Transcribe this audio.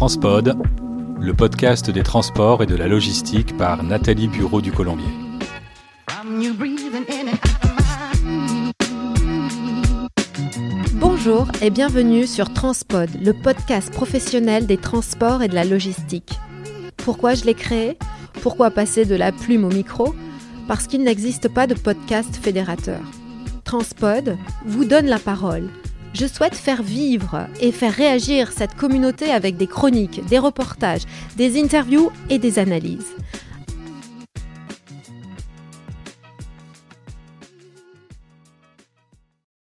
Transpod, le podcast des transports et de la logistique par Nathalie Bureau du Colombier. Bonjour et bienvenue sur Transpod, le podcast professionnel des transports et de la logistique. Pourquoi je l'ai créé? Pourquoi passer de la plume au micro? Parce qu'il n'existe pas de podcast fédérateur. Transpod vous donne la parole je souhaite faire vivre et faire réagir cette communauté avec des chroniques, des reportages, des interviews et des analyses.